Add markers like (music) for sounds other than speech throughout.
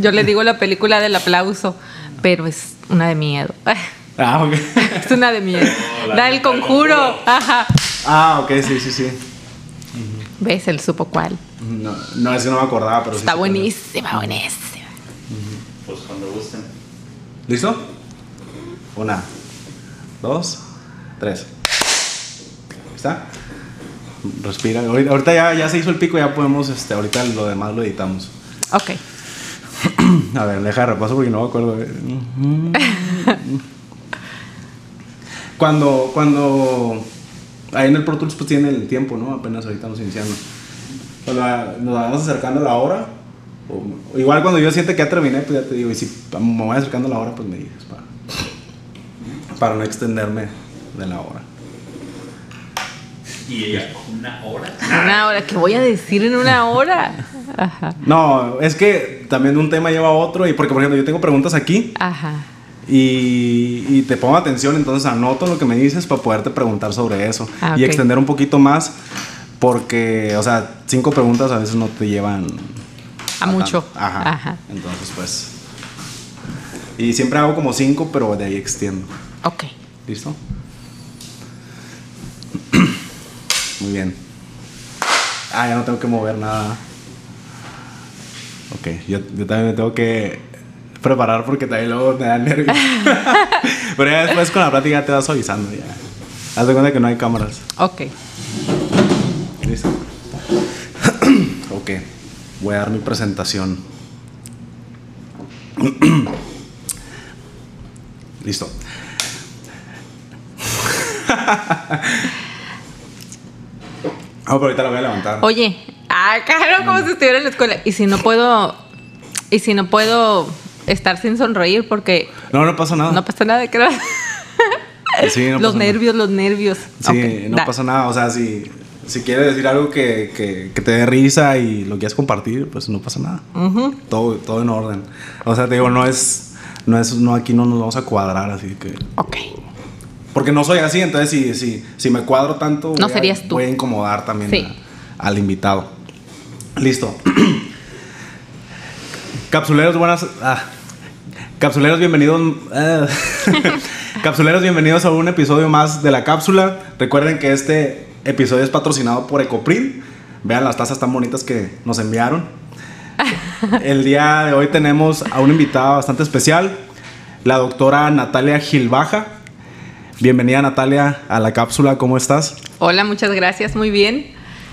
Yo le digo la película del aplauso, pero es una de miedo. (laughs) Ah, ok. Es una de miedo. Da el conjuro. conjuro. Ajá. Ah, ok, sí, sí, sí. ¿Ves? Él supo cuál. No, no, ese no me acordaba, pero sí. Está es. buenísima, buenísima. Pues cuando gusten. ¿Listo? Una, dos, tres. ¿Está? Respira. Ahorita, ahorita ya, ya se hizo el pico, ya podemos, este, ahorita lo demás lo editamos. Ok. (clears throat) A ver, deja de repaso porque no me acuerdo. (laughs) cuando, cuando ahí en el Pro Tools pues tiene el tiempo, ¿no? Apenas ahorita estamos iniciando. Cuando la- nos vamos acercando a la hora, o- igual cuando yo siente que ya terminé, pues ya te digo, y si me voy acercando a la hora, pues me dices, para, para no extenderme de la hora. Y ella, una hora. Una hora. ¿Qué voy a decir en una hora? Ajá. No, es que también un tema lleva a otro, y porque por ejemplo yo tengo preguntas aquí, Ajá. y, y te pongo atención, entonces anoto lo que me dices para poderte preguntar sobre eso Ah, y extender un poquito más porque, o sea, cinco preguntas a veces no te llevan A mucho. tanto. Ajá. Ajá. Entonces, pues. Y siempre hago como cinco, pero de ahí extiendo. Ok. ¿Listo? (clears throat) Muy bien. Ah, ya no tengo que mover nada. Ok, yo, yo también me tengo que preparar porque también luego me da nervios. (laughs) Pero ya después con la plática te vas avisando ya. Haz de cuenta que no hay cámaras. Ok. ¿Listo? (clears throat) ok, voy a dar mi presentación. (clears throat) Listo. (laughs) Ah, pero ahorita la voy a levantar. Oye, ah, claro, como si estuviera en la escuela. Y si no puedo, y si no puedo estar sin sonreír porque No, no pasa nada. no pasa nada, creo. Sí, no los pasa nada. nervios, los nervios. Sí, no da. pasa nada. O sea, si, si quieres decir algo que, que, que te dé risa y lo quieres compartir, pues no pasa nada. Ujú. todo, todo en orden. O sea, te digo, no es, no es, no aquí no nos vamos a cuadrar, así que. Ok. Porque no soy así, entonces si, si, si me cuadro tanto, No voy a- serías tú. voy a incomodar también Sí. a- al invitado. Listo. (clears throat) Capsuleros, buenas. ah. Capsuleros, bienvenidos. ah. (laughs) Capsuleros, bienvenidos a un episodio más de la cápsula. Recuerden que este episodio es patrocinado por Ecopril. Vean las tazas tan bonitas que nos enviaron. (laughs) El día de hoy tenemos a una invitada bastante especial, la doctora Natalia Gilbaja. Bienvenida Natalia a la cápsula, ¿cómo estás? Hola, muchas gracias, muy bien.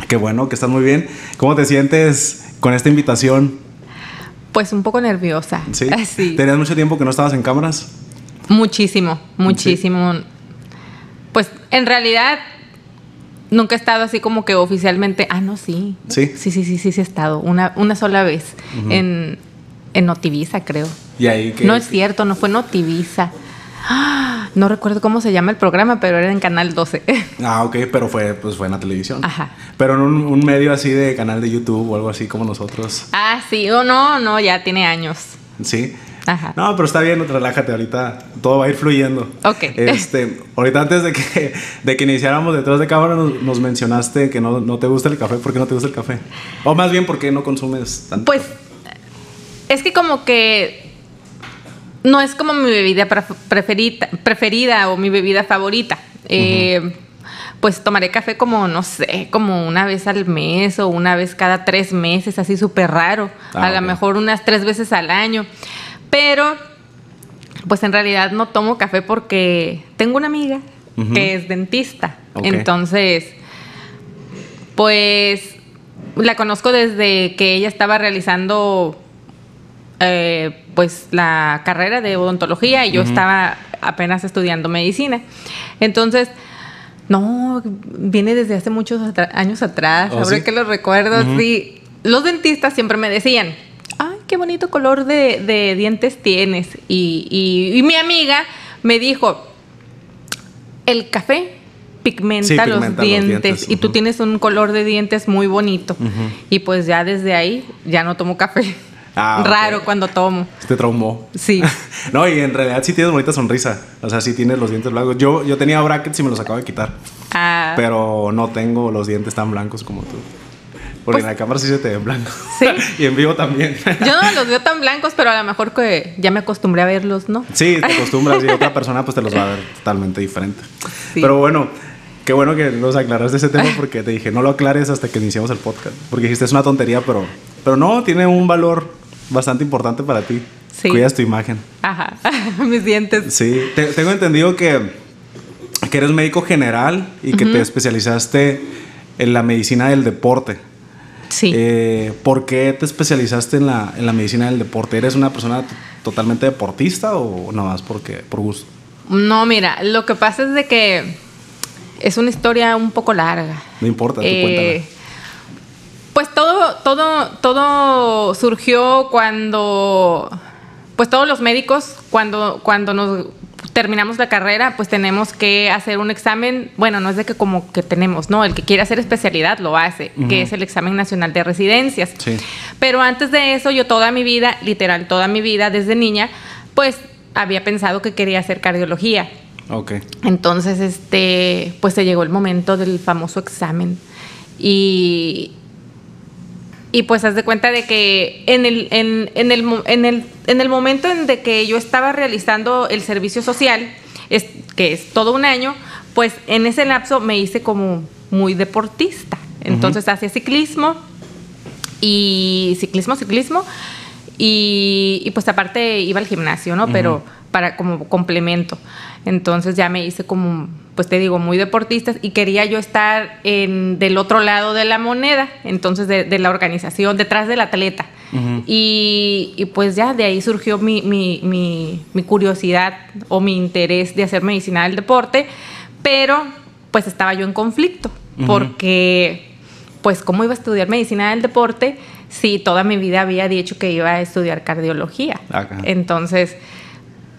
Qué bueno que estás muy bien. ¿Cómo te sientes con esta invitación? Pues un poco nerviosa. ¿Sí? (laughs) Sí. ¿Tenías mucho tiempo que no estabas en cámaras? Muchísimo, muchísimo. Pues en realidad nunca he estado así como que oficialmente. Ah, no, sí. ¿Sí? Sí, sí, sí, sí, sí he estado. Una, una sola vez. en, en Notivisa, creo. Y ahí que... No es cierto, no fue Notivisa. (gasps) No recuerdo cómo se llama el programa, pero era en Canal 12. (laughs) Ah, ok, pero fue, pues fue en la televisión. Ajá. Pero en un, un medio así de canal de YouTube o algo así como nosotros. ah, sí, o no, no, ya tiene años. ¿Sí? Ajá. No, pero está bien, relájate ahorita. Todo va a ir fluyendo. Ok. (laughs) Este, ahorita antes de que, de que iniciáramos detrás de cámara nos, nos mencionaste que no, no te gusta el café. ¿Por qué no te gusta el café? O más bien, ¿por qué no consumes tanto? Pues es que como que no es como mi bebida preferida o mi bebida favorita. Eh, Pues tomaré café como, no sé, como una vez al mes o una vez cada tres meses, así súper raro. Ah, a lo mejor unas tres veces al año. Pero, pues en realidad no tomo café porque tengo una amiga que es dentista. Entonces, pues la conozco desde que ella estaba realizando eh, pues la carrera de odontología y yo estaba apenas estudiando medicina. Entonces, no, viene desde hace muchos años atrás, ¿Oh, ahora sí? que lo recuerdo, sí. Los dentistas siempre me decían, ay, qué bonito color de, de dientes tienes. Y, y- y mi amiga me dijo, el café pigmenta, Sí, los, pigmenta los dientes, y tú tienes un color de dientes muy bonito. Y pues ya desde ahí ya no tomo café. Ah. Raro cuando tomo. Te traumó. Sí. (laughs) no, y en realidad sí tienes bonita sonrisa. O sea, sí tienes los dientes blancos. Yo, yo tenía brackets y me los acabo de quitar. Ah, Pero no tengo los dientes tan blancos como tú. Porque Pues- en la cámara sí se te ven blancos. Sí. (laughs) y en vivo también. Yo no los veo tan blancos, pero a lo mejor que ya me acostumbré a verlos, ¿no? Sí, te (laughs) acostumbras y otra persona pues te los va a ver totalmente diferente. Sí. Pero bueno, qué bueno que nos aclaraste ese tema porque te dije, no lo aclares hasta que iniciemos el podcast. Porque dijiste, es una tontería, pero, pero no, tiene un valor bastante importante para ti. Sí. Cuidas tu imagen. Ajá, (laughs) mis dientes. Sí, te- tengo entendido que, que eres médico general y que te especializaste en la medicina del deporte. Sí. Eh, ¿Por qué te especializaste en la, en la medicina del deporte? ¿Eres una persona totalmente deportista o nada más porque, por gusto? No, mira, lo que pasa es de que es una historia un poco larga. No importa, tú Eh, cuéntame. Pues todo, todo, todo surgió cuando, pues todos los médicos, cuando, cuando nos terminamos la carrera, pues tenemos que hacer un examen, bueno, no es de que como que tenemos, no, el que quiere hacer especialidad lo hace, que es el examen nacional de residencias. Sí. Pero antes de eso, yo toda mi vida, literal, toda mi vida desde niña, pues había pensado que quería hacer cardiología. Ok. Entonces, este, pues se llegó el momento del famoso examen. Y, y pues haz de cuenta de que en el, en, en el, en el, en el momento en de que yo estaba realizando el servicio social, es, que es todo un año, pues en ese lapso me hice como muy deportista. Entonces hacía ciclismo y ciclismo, ciclismo. Y, y, pues aparte iba al gimnasio, ¿no? Pero para como complemento. Entonces ya me hice como, pues te digo, muy deportista y quería yo estar en, del otro lado de la moneda, entonces de, de la organización, detrás del atleta. y, y, pues ya de ahí surgió mi, mi, mi, mi curiosidad o mi interés de hacer medicina del deporte, pero pues estaba yo en conflicto, porque pues cómo iba a estudiar medicina del deporte si toda mi vida había dicho que iba a estudiar cardiología. Entonces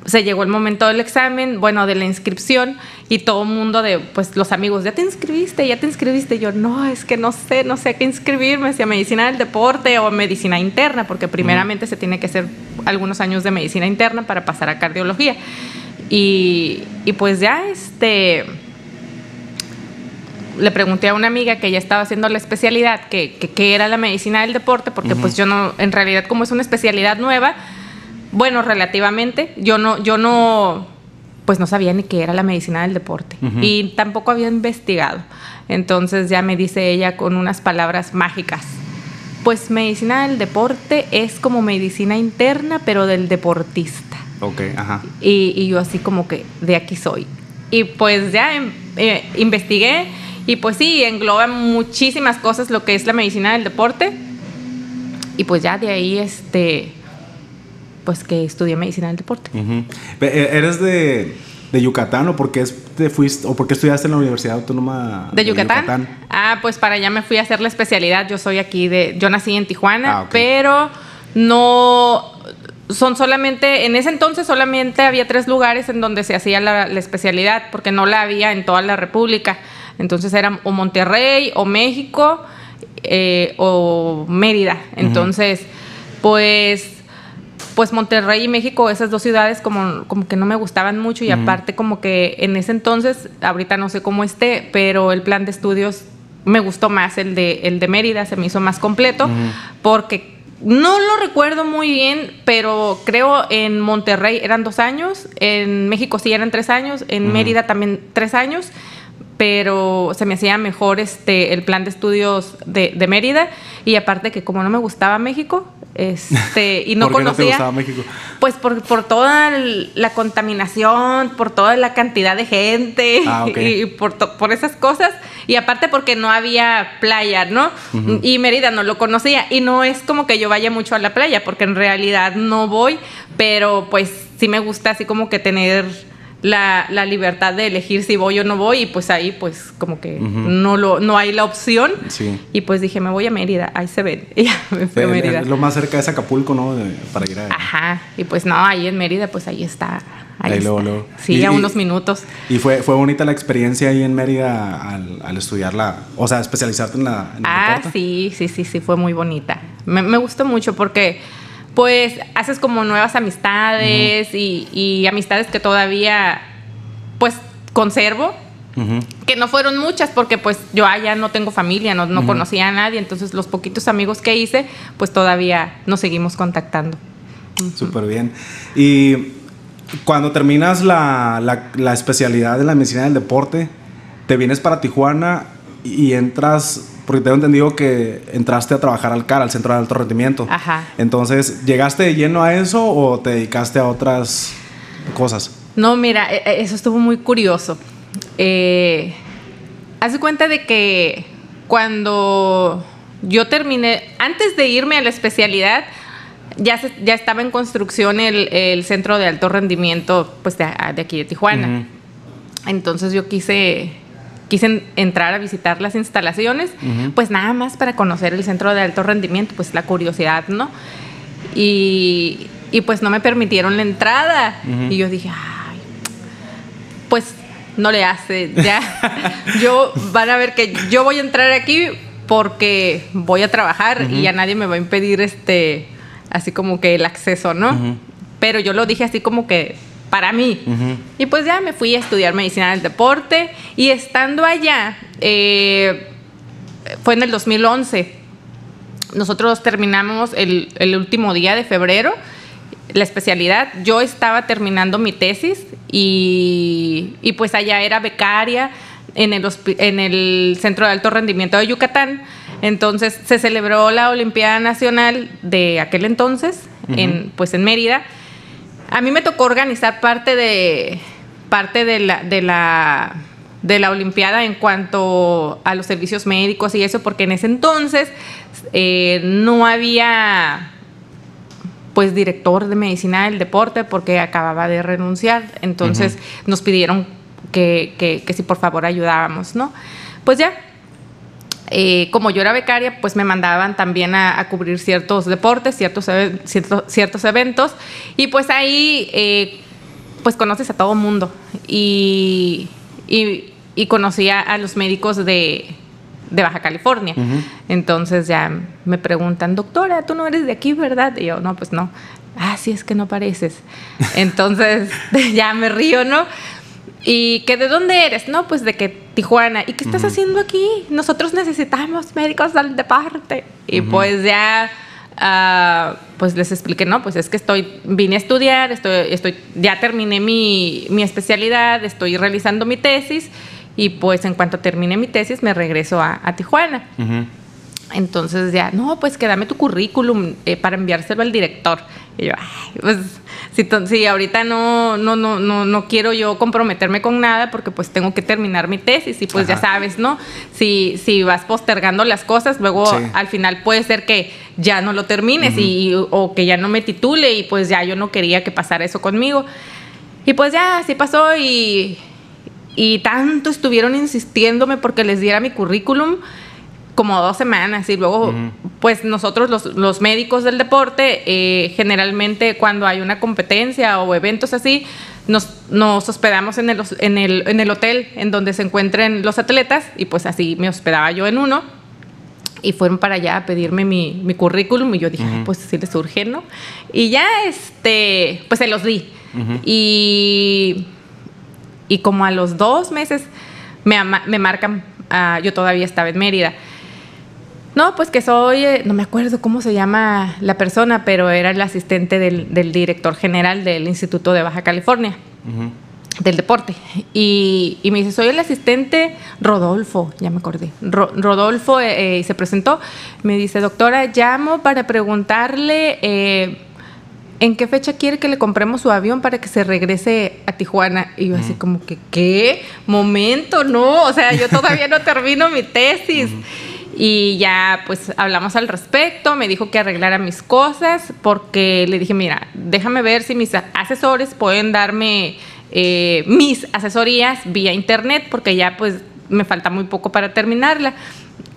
se llegó el momento del examen, bueno, de la inscripción y todo el mundo de, pues los amigos, ya te inscribiste, ya te inscribiste. Y yo, no, es que no sé, no sé a qué inscribirme, si a medicina del deporte o medicina interna, porque primeramente se tiene que hacer algunos años de medicina interna para pasar a cardiología. Y, y pues ya, este, le pregunté a una amiga que ya estaba haciendo la especialidad, que, que, que era la medicina del deporte, porque pues yo no, en realidad como es una especialidad nueva, bueno, relativamente, yo no, yo no, pues no sabía ni qué era la medicina del deporte y tampoco había investigado. Entonces ya me dice ella con unas palabras mágicas. Pues medicina del deporte es como medicina interna, pero del deportista. Ok, ajá. Y, y yo así como que de aquí soy. Y pues ya em- eh, investigué y pues sí, engloba muchísimas cosas lo que es la medicina del deporte. Y pues ya de ahí, este, pues que estudié medicina del deporte. Eh, ¿Eres de, de Yucatán o por qué te fuiste o por qué estudiaste en la Universidad Autónoma ¿De Yucatán? Ah, pues para allá me fui a hacer la especialidad. Yo soy aquí de. Yo nací en Tijuana, Ah, pero no. Son solamente. En ese entonces solamente había tres lugares en donde se hacía la, la especialidad, porque no la había en toda la República. Entonces eran o Monterrey, o México, eh, o Mérida. Entonces, pues pues Monterrey y México, esas dos ciudades como, como que no me gustaban mucho y aparte como que en ese entonces, ahorita no sé cómo esté, pero el plan de estudios me gustó más el de, el de Mérida, se me hizo más completo, porque no lo recuerdo muy bien, pero creo en Monterrey eran dos años, en México sí eran tres años, en Mérida también tres años, pero se me hacía mejor este el plan de estudios de, de Mérida. Y aparte que como no me gustaba México este y no (laughs) ¿Por qué no te conocía gustaba México? pues por, por toda la contaminación por toda la cantidad de gente Ah, (laughs) y por, por esas cosas. Y aparte porque no había playa no y Mérida no lo conocía. Y no es como que yo vaya mucho a la playa porque en realidad no voy pero pues sí me gusta así como que tener la, la libertad de elegir si voy o no voy y pues ahí pues como que no lo no hay la opción Sí. y pues dije me voy a Mérida ahí se ven y (laughs) ya me fui a Mérida lo más cerca es Acapulco, ¿no? Para ir a... ajá y pues no ahí en Mérida pues ahí está ahí, Ahí está. luego, luego. sí Y- a y- unos minutos Y fue, fue bonita la experiencia ahí en Mérida al, al estudiarla, o sea, especializarte en la... en ah sí sí sí sí fue muy bonita me, me gustó mucho porque pues haces como nuevas amistades y, y amistades que todavía pues conservo que no fueron muchas porque pues yo allá no tengo familia, no, no conocía a nadie, entonces los poquitos amigos que hice, pues todavía nos seguimos contactando. Súper bien. Y cuando terminas la, la- la especialidad de la medicina del deporte, te vienes para Tijuana y entras, porque tengo entendido que entraste a trabajar al CAR, al Centro de Alto Rendimiento. Ajá. Entonces, ¿llegaste de lleno a eso o te dedicaste a otras cosas? No, mira, e- e- eso estuvo muy curioso. Eh, haz cuenta de que cuando yo terminé, antes de irme a la especialidad, ya, se- ya estaba en construcción el, el centro de alto rendimiento pues, de, de aquí de Tijuana. Entonces yo quise, quise en- entrar a visitar las instalaciones, pues nada más para conocer el centro de alto rendimiento, pues la curiosidad, ¿no? Y, y pues no me permitieron la entrada. Y yo dije, ay, pues no le hace, ya. (laughs) yo van a ver que yo voy a entrar aquí porque voy a trabajar y ya nadie me va a impedir este, así como que el acceso, ¿no? Pero yo lo dije así como que para mí. Ujú. Y pues ya me fui a estudiar medicina del deporte y estando allá, eh, fue en el 2011. Nosotros terminamos el, el último día de febrero la especialidad. Yo estaba terminando mi tesis y, y pues allá era becaria en el, en el Centro de Alto Rendimiento de Yucatán. Entonces se celebró la Olimpiada Nacional de aquel entonces, en, pues en Mérida. A mí me tocó organizar parte de parte de la, de la de la Olimpiada en cuanto a los servicios médicos y eso, porque en ese entonces eh, no había pues director de medicina del deporte porque acababa de renunciar. Entonces nos pidieron que, que, que si por favor ayudábamos, ¿no? Pues ya, eh, como yo era becaria, pues me mandaban también a, a cubrir ciertos deportes, ciertos, ciertos eventos. Y pues ahí, eh, pues conoces a todo mundo. Y, y, y conocí a, a los médicos de, de Baja California. Entonces ya me preguntan, doctora, tú no eres de aquí, ¿verdad? Y yo, no, pues no. Ah, sí, es que no pareces. (laughs) Entonces (laughs) ya me río, ¿no? ¿Y que de dónde eres? No, pues de que Tijuana. ¿Y qué estás haciendo aquí? Nosotros necesitamos médicos del deporte. Y pues ya, ah, pues les expliqué, no, pues es que estoy, vine a estudiar, estoy, estoy, ya terminé mi, mi especialidad, estoy realizando mi tesis y pues en cuanto termine mi tesis me regreso a, a Tijuana. Entonces ya, no, pues que dame tu currículum eh, para enviárselo al director. Y yo, ay, pues si, si ahorita no, no, no, no, no quiero yo comprometerme con nada porque pues tengo que terminar mi tesis y pues ya sabes, ¿no? Si, si vas postergando las cosas, luego Sí. al final puede ser que ya no lo termines y, o que ya no me titule y pues ya yo no quería que pasara eso conmigo. Y pues ya, así pasó y, y tanto estuvieron insistiéndome porque les diera mi currículum como dos semanas y luego pues nosotros los, los médicos del deporte eh, generalmente cuando hay una competencia o eventos así nos, nos hospedamos en el, en, el, en el hotel en donde se encuentren los atletas y pues así me hospedaba yo en uno y fueron para allá a pedirme mi, mi currículum y yo dije, "Ay, pues sí les urge, ¿no? Y ya, este, pues se los di. Y, y como a los dos meses me, ama- me marcan, ah, yo todavía estaba en Mérida. No, pues que soy, eh, no me acuerdo cómo se llama la persona, pero era el asistente del, del director general del Instituto de Baja California del deporte. Y, y me dice, soy el asistente Rodolfo, ya me acordé. Ro- Rodolfo eh, eh, se presentó, me dice, doctora, llamo para preguntarle eh, en qué fecha quiere que le compremos su avión para que se regrese a Tijuana. Y yo así como que, ¿qué? Momento, no, o sea, yo todavía no termino mi tesis. Y ya pues hablamos al respecto, me dijo que arreglara mis cosas porque le dije, mira, déjame ver si mis asesores pueden darme eh, mis asesorías vía internet porque ya pues me falta muy poco para terminarla.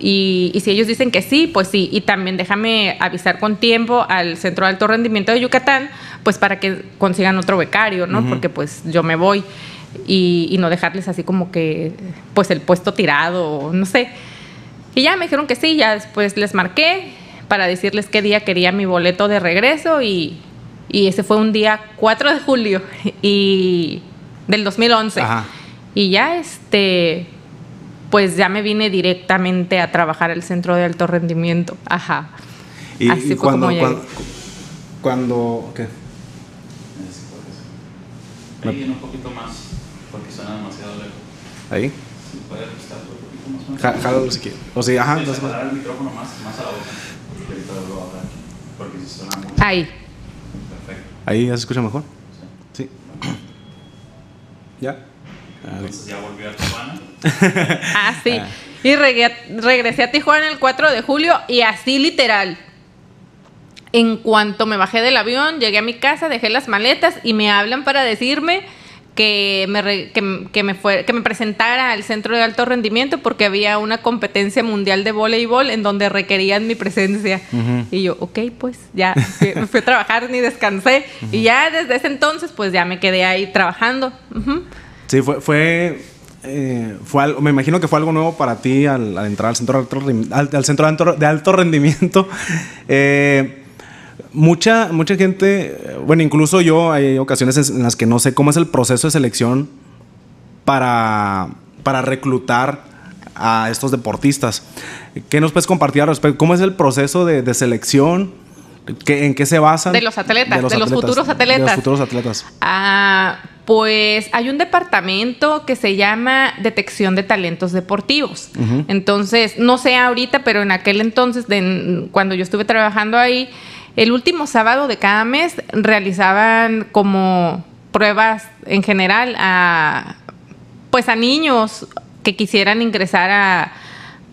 Y, y si ellos dicen que sí, pues sí. Y también déjame avisar con tiempo al Centro de Alto Rendimiento de Yucatán, pues para que consigan otro becario, ¿no? Porque pues yo me voy y, y no dejarles así como que pues el puesto tirado, no sé. Y ya me dijeron que sí, ya después les marqué para decirles qué día quería mi boleto de regreso y, y ese fue un día 4 de julio (laughs) y del 2011. Ajá. Y ya, este, pues ya me vine directamente a trabajar al centro de alto rendimiento. Ajá. Y, Así y fue cuando, como llegué. cuando, cuando- ¿qué? Ahí en un poquito más, porque suena demasiado lejos. Ahí. Si puede un poquito más. más. Ja- Jálalo si quieres. O sea, ajá. Entonces- separar el micrófono más, más a la boca. Y ahorita lo voy a bajar aquí, porque si suena mucho. Ahí. Perfecto. ahí ya se escucha mejor. Sí. Sí. ¿Ya? Entonces ya volvió a Tijuana. (laughs) Ah, sí. Ah. Y regresé a Tijuana el 4 de julio y así literal. En cuanto me bajé del avión, llegué a mi casa, dejé las maletas y me hablan para decirme que me, re- que, que me, fue, que me presentara al centro de alto rendimiento porque había una competencia mundial de voleibol en donde requerían mi presencia. Y yo, ok, pues ya fui, me fui a trabajar ni descansé. Y ya desde ese entonces, pues ya me quedé ahí trabajando. Sí, fue, fue, eh, fue algo, me imagino que fue algo nuevo para ti al, al entrar al centro de alto, al, al centro de alto, de alto rendimiento. (laughs) Eh, mucha, mucha gente, bueno, incluso yo hay ocasiones en las que no sé cómo es el proceso de selección para, para reclutar a estos deportistas. ¿Qué nos puedes compartir al respecto? ¿Cómo es el proceso de, de selección? ¿Qué- ¿En qué se basan? De los atletas, de los futuros De atletas. los futuros atletas. Ah, pues hay un departamento que se llama Detección de Talentos Deportivos. Ujú. Entonces, no sé ahorita, pero en aquel entonces, de- cuando yo estuve trabajando ahí, el último sábado de cada mes realizaban como pruebas en general a pues a niños que quisieran ingresar a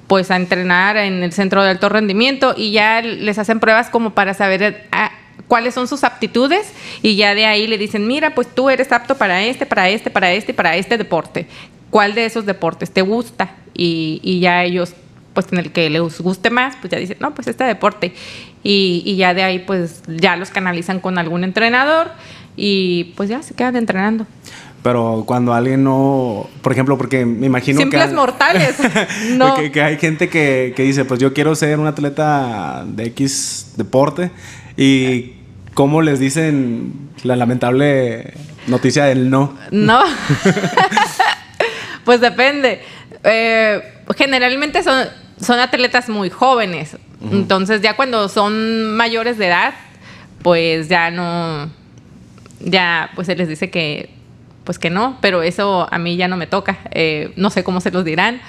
pues a entrenar en el centro de alto rendimiento y ya les hacen pruebas como para saber ah, cuáles son sus aptitudes y ya de ahí le dicen, mira, pues tú eres apto para este, para este, para este, para este deporte. ¿Cuál de esos deportes te gusta? Y, y ya ellos, pues en el que les guste más, pues ya dicen, no, pues este deporte. Y, y ya de ahí, pues ya los canalizan con algún entrenador y pues ya se quedan entrenando. Pero cuando alguien no, por ejemplo, porque me imagino Simples que... mortales. (laughs) No. que, que hay gente que, que dice, pues yo quiero ser un atleta de X deporte y cómo les dicen la lamentable noticia del no. No. (laughs) (laughs) pues depende. Eh, generalmente son, son atletas muy jóvenes. Entonces ya cuando son mayores de edad, pues ya no, ya pues se les dice que, pues que no, pero eso a mí ya no me toca. Eh, no sé cómo se los dirán,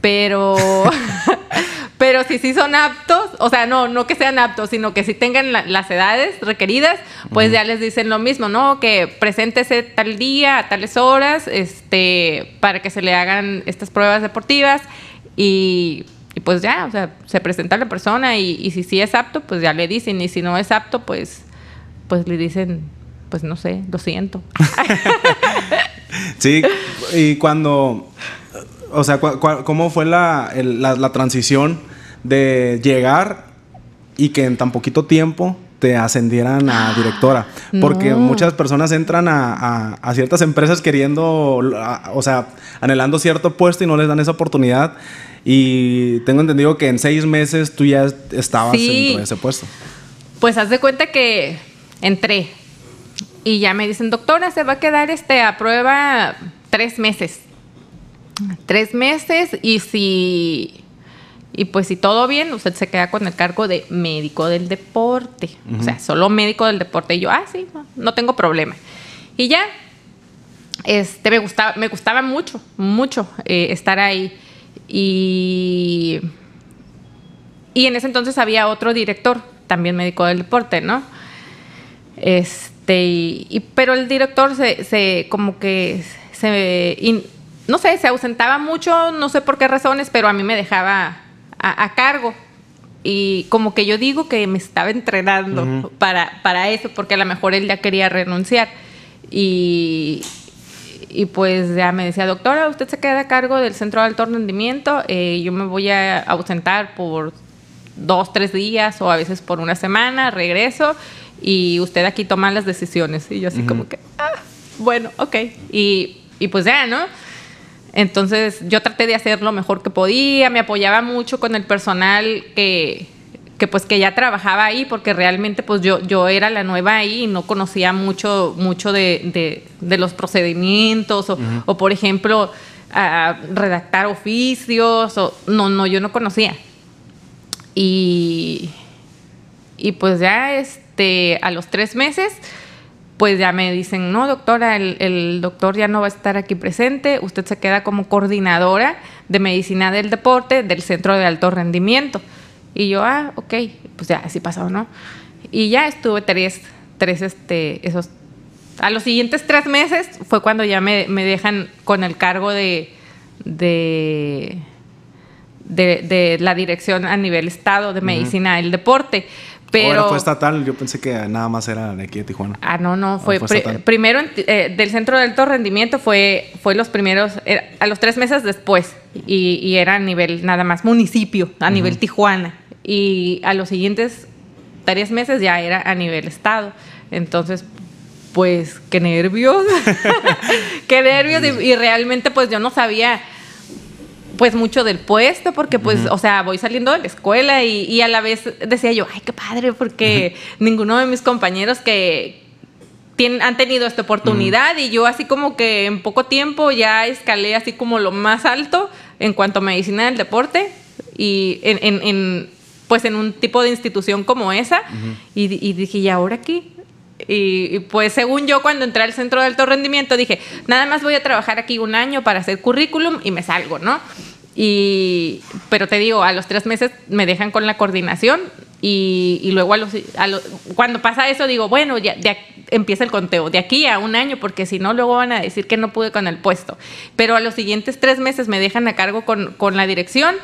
pero, (laughs) pero si sí son aptos, o sea, no, no que sean aptos, sino que si tengan la- las edades requeridas, pues ya les dicen lo mismo, ¿no? Que preséntese tal día, a tales horas, este, para que se le hagan estas pruebas deportivas y, y pues ya, o sea, se presenta la persona y, si sí es apto, pues ya le dicen, y si no es apto, pues, pues le dicen, pues no sé, lo siento. (laughs) Sí, y cuando, o sea, ¿cómo fue la, la transición de llegar y que en tan poquito tiempo te ascendieran a directora? Porque No. muchas personas entran a, a- a ciertas empresas queriendo, a- o sea, anhelando cierto puesto y no les dan esa oportunidad. Y tengo entendido que en seis meses tú ya estabas Sí. dentro de ese puesto. Pues haz de cuenta que entré y ya me dicen, doctora, se va a quedar este a prueba tres meses. Tres meses y si y pues si todo bien, usted se queda con el cargo de médico del deporte. O sea, solo médico del deporte. Y yo, ah, sí, no, no tengo problema. Y ya, este, me gustaba, me gustaba mucho, mucho eh, estar ahí. Y y en ese entonces había otro director, también médico del deporte, ¿no? Este, y, y- pero el director se, se como que se, in- no sé, se ausentaba mucho, no sé por qué razones, pero a mí me dejaba a, a cargo. Y como que yo digo que me estaba entrenando Ujú. para, para eso, porque a lo mejor él ya quería renunciar. Y, y pues ya me decía, doctora, usted se queda a cargo del centro de alto rendimiento, eh, yo me voy a ausentar por dos, tres días o a veces por una semana, regreso y usted aquí toma las decisiones. Y yo así como que, ah, bueno, ok. Y, y pues ya, ¿no? Entonces yo traté de hacer lo mejor que podía, me apoyaba mucho con el personal que, que pues que ya trabajaba ahí porque realmente pues yo, yo era la nueva ahí y no conocía mucho, mucho de, los procedimientos o, o por ejemplo a redactar oficios o no, no, yo no conocía. Y, y pues ya este, a los tres meses, pues ya me dicen, no, doctora, el, el, doctor ya no va a estar aquí presente, usted se queda como coordinadora de medicina del deporte del Centro de Alto Rendimiento. Y yo, ah, ok, pues ya así pasó, ¿no? Y ya estuve tres, tres, este, esos... A los siguientes tres meses fue cuando ya me, me dejan con el cargo de, de, de, la dirección a nivel estado de medicina del deporte. Pero fue estatal, yo pensé que nada más era de aquí de Tijuana. Ah, no, no, fue, primero eh, del centro de alto rendimiento fue, fue los primeros, a los tres meses después, y, era a nivel nada más municipio, a nivel Tijuana. Y a los siguientes tres meses ya era a nivel estado. Entonces, pues, qué nervios, (laughs) qué nervios, y realmente pues yo no sabía pues mucho del puesto, porque pues, o sea, voy saliendo de la escuela y, a la vez decía yo, ay, qué padre, porque ninguno de mis compañeros que tienen, han tenido esta oportunidad y yo así como que en poco tiempo ya escalé así como lo más alto en cuanto a medicina del deporte y en, pues en un tipo de institución como esa y, y dije, ¿y ahora qué? Y, pues según yo cuando entré al centro de alto rendimiento dije, nada más voy a trabajar aquí un año para hacer currículum y me salgo, ¿no? Y, pero te digo, a los tres meses me dejan con la coordinación y, luego a los, cuando pasa eso digo, bueno, ya, empieza el conteo, de aquí a un año, porque si no, luego van a decir que no pude con el puesto. Pero a los siguientes tres meses me dejan a cargo con, con la dirección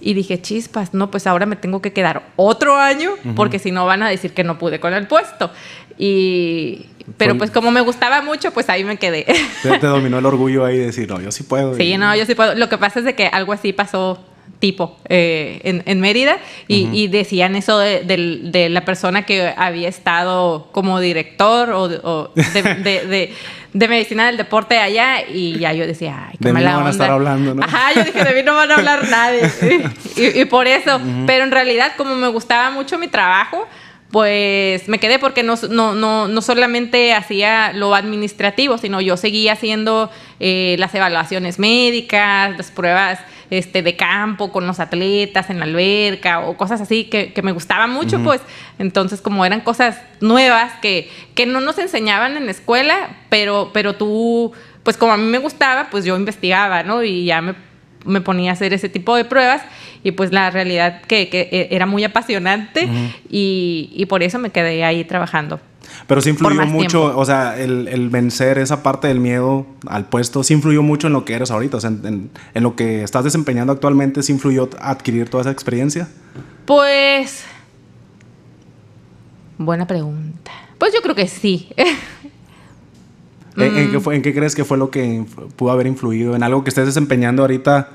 y dije, chispas, no, pues ahora me tengo que quedar otro año porque si no van a decir que no pude con el puesto. Y, pero pues como me gustaba mucho, pues ahí me quedé. Te, dominó el orgullo ahí de decir, no, yo sí puedo. Sí, no, yo sí puedo. Lo que pasa es de que algo así pasó tipo eh, en, en, Mérida y, decían eso de, de, la persona que había estado como director o, de, de, medicina del deporte allá y ya yo decía, ay, qué de mala mí no van a estar hablando, ¿no? Ajá, yo dije, de mí no van a hablar nadie. (laughs) y, y, por eso, pero en realidad como me gustaba mucho mi trabajo, pues me quedé porque no, no, no, no, solamente hacía lo administrativo, sino yo seguía haciendo eh, las evaluaciones médicas, las pruebas este, de campo con los atletas en la alberca o cosas así que, me gustaban mucho, pues entonces como eran cosas nuevas que, que no nos enseñaban en la escuela, pero, pero tú, pues como a mí me gustaba, pues yo investigaba, ¿no? Y ya me me ponía a hacer ese tipo de pruebas y pues la realidad que, que e, era muy apasionante y, y, por eso me quedé ahí trabajando. Pero sí influyó mucho, o sea, el, el, vencer esa parte del miedo al puesto, sí influyó mucho en lo que eres ahorita, o sea, en, en, lo que estás desempeñando actualmente, sí influyó adquirir toda esa experiencia. Pues, buena pregunta. Pues yo creo que sí. ¿En, qué mm. fue, ¿En, qué crees que fue lo que pudo haber influido? ¿En algo que estés desempeñando ahorita?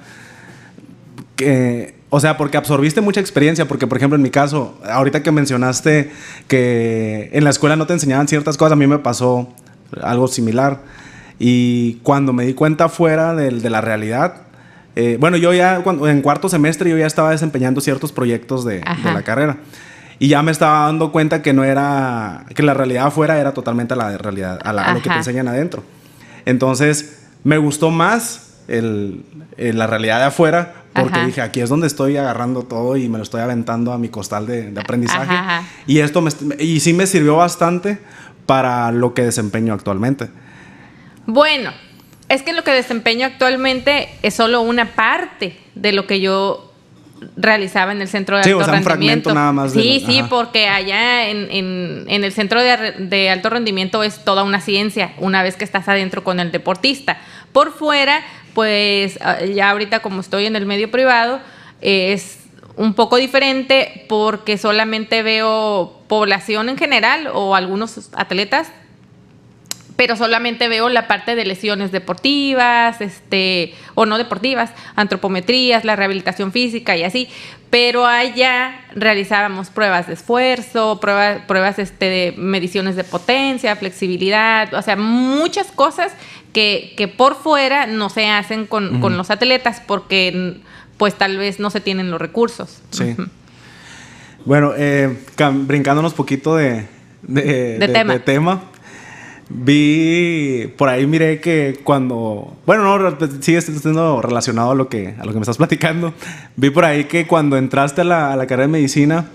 Que, o sea, porque absorbiste mucha experiencia, porque por ejemplo en mi caso, ahorita que mencionaste que en la escuela no te enseñaban ciertas cosas, a mí me pasó algo similar. Y cuando me di cuenta fuera de, de la realidad, eh, bueno, yo ya cuando, en cuarto semestre yo ya estaba desempeñando ciertos proyectos de, de la carrera. Y ya me estaba dando cuenta que no era, que la realidad afuera era totalmente a la realidad, a, lo que te enseñan adentro. Entonces, me gustó más el, la realidad de afuera porque dije, aquí es donde estoy agarrando todo y me lo estoy aventando a mi costal de, aprendizaje. Y esto me, y sí me sirvió bastante para lo que desempeño actualmente. Bueno, es que lo que desempeño actualmente es solo una parte de lo que yo realizaba en el centro de alto rendimiento. sí, sí, porque allá en, el centro de, alto rendimiento es toda una ciencia, una vez que estás adentro con el deportista. Por fuera, pues ah, ya ahorita como estoy en el medio privado, es un poco diferente porque solamente veo población en general o algunos atletas pero solamente veo la parte de lesiones deportivas, este, o no deportivas, antropometrías, la rehabilitación física y así. Pero allá realizábamos pruebas de esfuerzo, pruebas, pruebas este, de mediciones de potencia, flexibilidad, o sea, muchas cosas que, que por fuera no se hacen con, con, los atletas porque pues tal vez no se tienen los recursos. Sí. Bueno, eh, brincándonos poquito de, de, De tema. tema, Vi, por ahí miré que cuando, bueno, no, re- sigue siendo relacionado a lo que, a lo que me estás platicando. Vi por ahí que cuando entraste a la, a la carrera de medicina,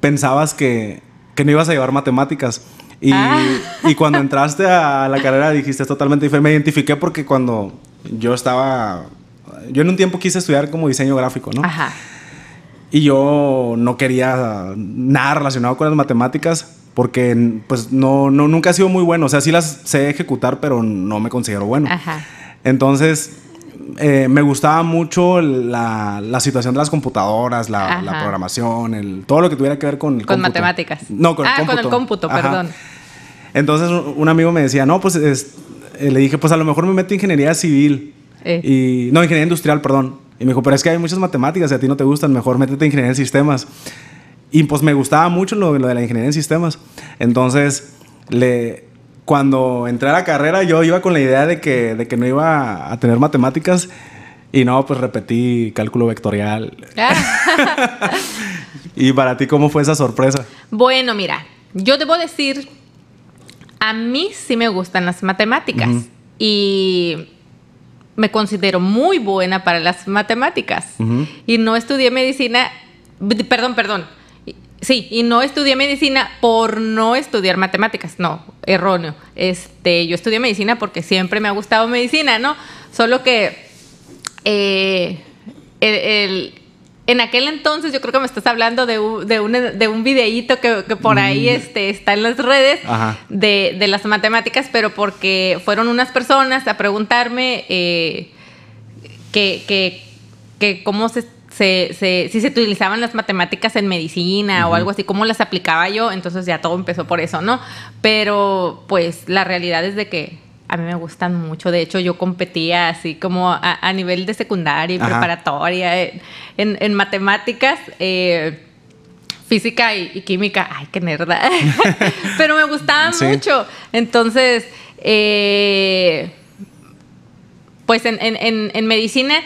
pensabas que, que no ibas a llevar matemáticas. Y, Ah. y cuando entraste a la carrera dijiste es totalmente diferente. Me identifiqué porque cuando yo estaba, yo en un tiempo quise estudiar como diseño gráfico, ¿no? Ajá. Y yo no quería nada relacionado con las matemáticas porque pues no, no nunca he sido muy bueno. O sea, sí las sé ejecutar, pero no me considero bueno. Ajá. Entonces, eh, me gustaba mucho la, la situación de las computadoras, la, programación, el, todo lo que tuviera que ver con el Con cómputo. matemáticas. No, con el ah, cómputo. con el cómputo, Ajá. perdón. Entonces, un un amigo me decía, no, pues es- eh, le dije, pues a lo mejor me meto en ingeniería civil. Eh. Y, no, ingeniería industrial, perdón. Y me dijo, pero es que hay muchas matemáticas y a ti no te gustan, mejor métete en ingeniería en sistemas. Y pues me gustaba mucho lo, lo de la ingeniería en sistemas. Entonces, le, cuando entré a la carrera, yo iba con la idea de que, de que no iba a tener matemáticas. Y no, pues repetí cálculo vectorial. Ah. (laughs) ¿Y para ti cómo fue esa sorpresa? Bueno, mira, yo debo decir, a mí sí me gustan las matemáticas y me considero muy buena para las matemáticas. Y no estudié medicina, perdón, perdón. Sí, y no estudié medicina por no estudiar matemáticas, no, erróneo. Este, yo estudié medicina porque siempre me ha gustado medicina, ¿no? Solo que eh, el- el- en aquel entonces yo creo que me estás hablando de un, de un, de un videíto que, que por ahí este, está en las redes de, de las matemáticas, pero porque fueron unas personas a preguntarme eh, que, que, que cómo se, se, se- si se utilizaban las matemáticas en medicina o algo así, cómo las aplicaba yo, entonces ya todo empezó por eso, ¿no? Pero pues la realidad es de que a mí me gustan mucho, de hecho yo competía así como a, a nivel de secundaria y Ajá. preparatoria en, en- en matemáticas. eh, física y, y química, ay, qué nerda. (laughs) Pero me gustaban Sí. mucho. Entonces, eh, pues en, en- en- en medicina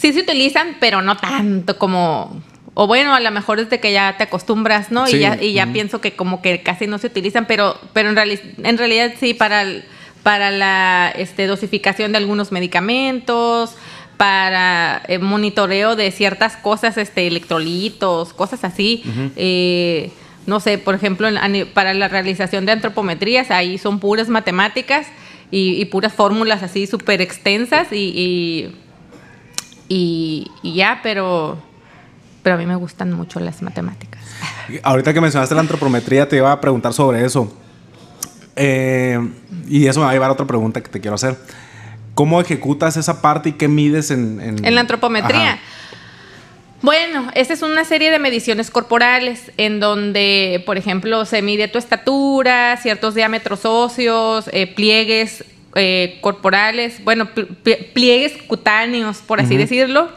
sí se utilizan, pero no tanto como... O bueno, a lo mejor es de que ya te acostumbras, ¿no? Sí, Y ya, y ya pienso que como que casi no se utilizan, pero, pero en, reali- en realidad sí para, el- para la este, dosificación de algunos medicamentos, para eh, monitoreo de ciertas cosas, este, electrolitos, cosas así. Eh, no sé, por ejemplo, en- para la realización de antropometrías, ahí son puras matemáticas y, y puras fórmulas así súper extensas y, y, y- y ya, pero, pero a mí me gustan mucho las matemáticas. Ahorita que mencionaste la antropometría, te iba a preguntar sobre eso. Eh, y eso me va a llevar a otra pregunta que te quiero hacer. ¿Cómo ejecutas esa parte y qué mides en... En, En la antropometría. Ajá. Bueno, esta es una serie de mediciones corporales en donde, por ejemplo, se mide tu estatura, ciertos diámetros óseos, eh, pliegues eh, corporales, bueno, pl- pl- pliegues cutáneos, por así decirlo.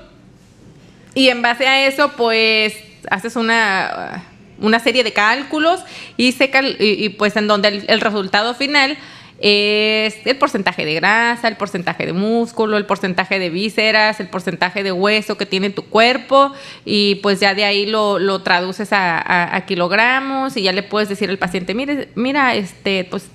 Y en base a eso, pues, haces una, una serie de cálculos y, se cal- y, y, pues en donde el, el resultado final es el porcentaje de grasa, el porcentaje de músculo, el porcentaje de vísceras, el porcentaje de hueso que tiene tu cuerpo y pues ya de ahí lo, lo traduces a, a- a kilogramos y ya le puedes decir al paciente, mire, mira, este, pues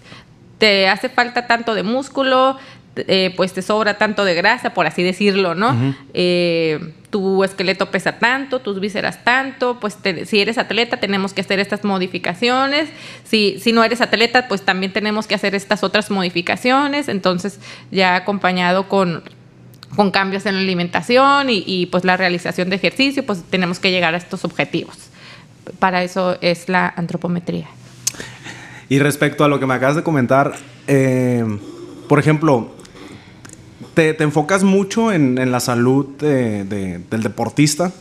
te hace falta tanto de músculo, eh, pues te sobra tanto de grasa, por así decirlo, ¿no? Eh, tu esqueleto pesa tanto, tus vísceras tanto, pues te- si eres atleta tenemos que hacer estas modificaciones, si, si no eres atleta pues también tenemos que hacer estas otras modificaciones, entonces ya acompañado con, con cambios en la alimentación y, y, pues la realización de ejercicio, pues tenemos que llegar a estos objetivos. Para eso es la antropometría. Y respecto a lo que me acabas de comentar, eh, por ejemplo, te, te enfocas mucho en, en la salud de- de- del deportista,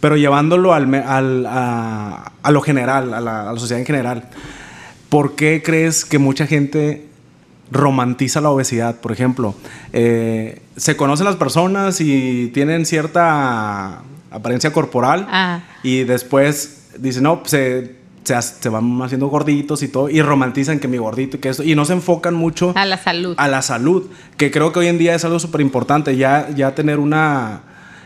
pero llevándolo al, al- a, a lo general, a la, a la sociedad en general. ¿Por qué crees que mucha gente romantiza la obesidad? Por ejemplo, eh, se conocen las personas y tienen cierta apariencia corporal Ah. y después dicen, no, pues, se, se, van haciendo gorditos y todo, y romantizan que mi gordito y que eso, y no se enfocan mucho A la salud. a la salud, que creo que hoy en día es algo súper importante, ya, ya tener una,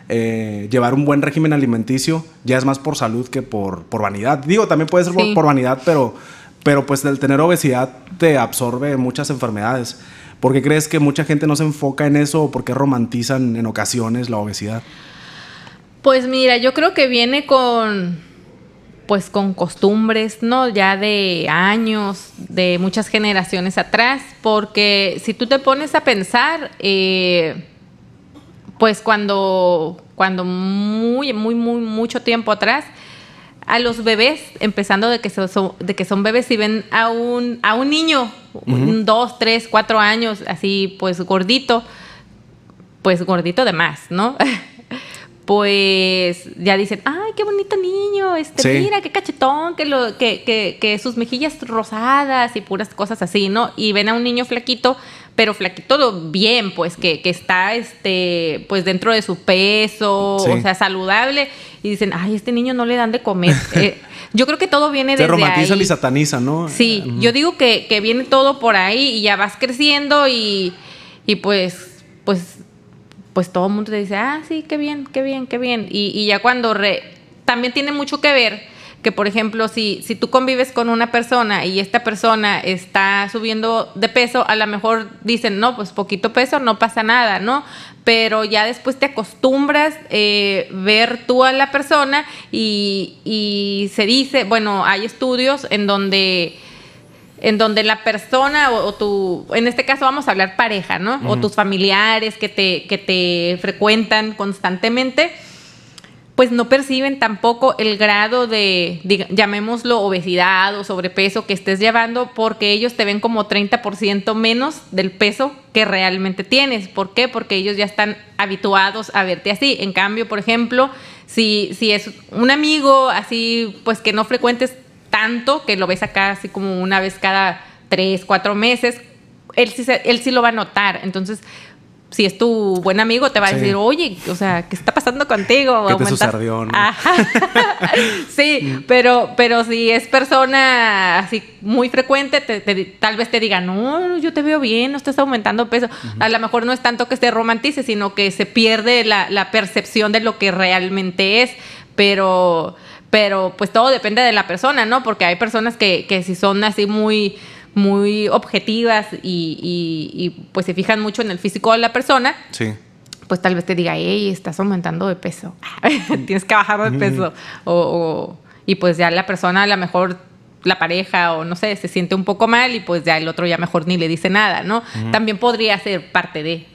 eh, llevar un buen régimen alimenticio ya es más por salud que por, por vanidad. Digo, también puede ser por, por vanidad, pero, pero pues el tener obesidad te absorbe muchas enfermedades. ¿Por qué crees que mucha gente no se enfoca en eso o por qué romantizan en ocasiones la obesidad? Pues mira, yo creo que viene con, pues con costumbres, ¿no? Ya de años, de muchas generaciones atrás, porque si tú te pones a pensar, eh, pues cuando, cuando muy, muy, muy, mucho tiempo atrás, a los bebés, empezando de que, so- so- de que son bebés, si ven a un, a un niño, un dos, tres, cuatro años, así pues gordito, pues gordito de más, ¿no? (laughs) pues ya dicen, ay, qué bonito niño, este, Sí. mira, qué cachetón, que, lo, que, que, que sus mejillas rosadas y puras cosas así, ¿no? Y ven a un niño flaquito, pero flaquito bien, pues, que, que está, este, pues, dentro de su peso, Sí. o sea, saludable, y dicen, ay, este niño no le dan de comer. (laughs) Eh, yo creo que todo viene Se desde romantizan ahí. y satanizan, ¿no? Sí, yo digo que, que viene todo por ahí y ya vas creciendo y, y pues, pues, pues todo el mundo te dice, ah, sí, qué bien, qué bien, qué bien. Y, y ya cuando re- también tiene mucho que ver que, por ejemplo, si, si tú convives con una persona y esta persona está subiendo de peso, a lo mejor dicen, no, pues poquito peso, no pasa nada, ¿no? Pero ya después te acostumbras eh, ver tú a la persona y, y se dice, bueno, hay estudios en donde en donde la persona o, o tu, en este caso vamos a hablar pareja, ¿no? O tus familiares que te, que te frecuentan constantemente, pues no perciben tampoco el grado de, diga- llamémoslo, obesidad o sobrepeso que estés llevando porque ellos te ven como 30% menos del peso que realmente tienes. ¿Por qué? Porque ellos ya están habituados a verte así. En cambio, por ejemplo, si, si es un amigo así, pues que no frecuentes tanto, que lo ves acá así como una vez cada tres, cuatro meses, él sí, él sí lo va a notar. Entonces, si es tu buen amigo, te va a Sí. decir, oye, o sea, ¿qué está pasando contigo? ¿Qué te no? Ajá. (laughs) sí, pero, pero si es persona así muy frecuente, te- te- tal vez te diga, no, yo te veo bien, no estás aumentando peso. A lo mejor no es tanto que se romantice, sino que se pierde la, la percepción de lo que realmente es, pero, pero pues todo depende de la persona, ¿no? Porque hay personas que, que si son así muy muy objetivas y, y- y, pues se fijan mucho en el físico de la persona, Sí. pues tal vez te diga, hey, estás aumentando de peso, (laughs) tienes que bajar de peso. O, o- y pues ya la persona, a lo mejor la pareja o no sé, se siente un poco mal y pues ya el otro ya mejor ni le dice nada, ¿no? También podría ser parte de...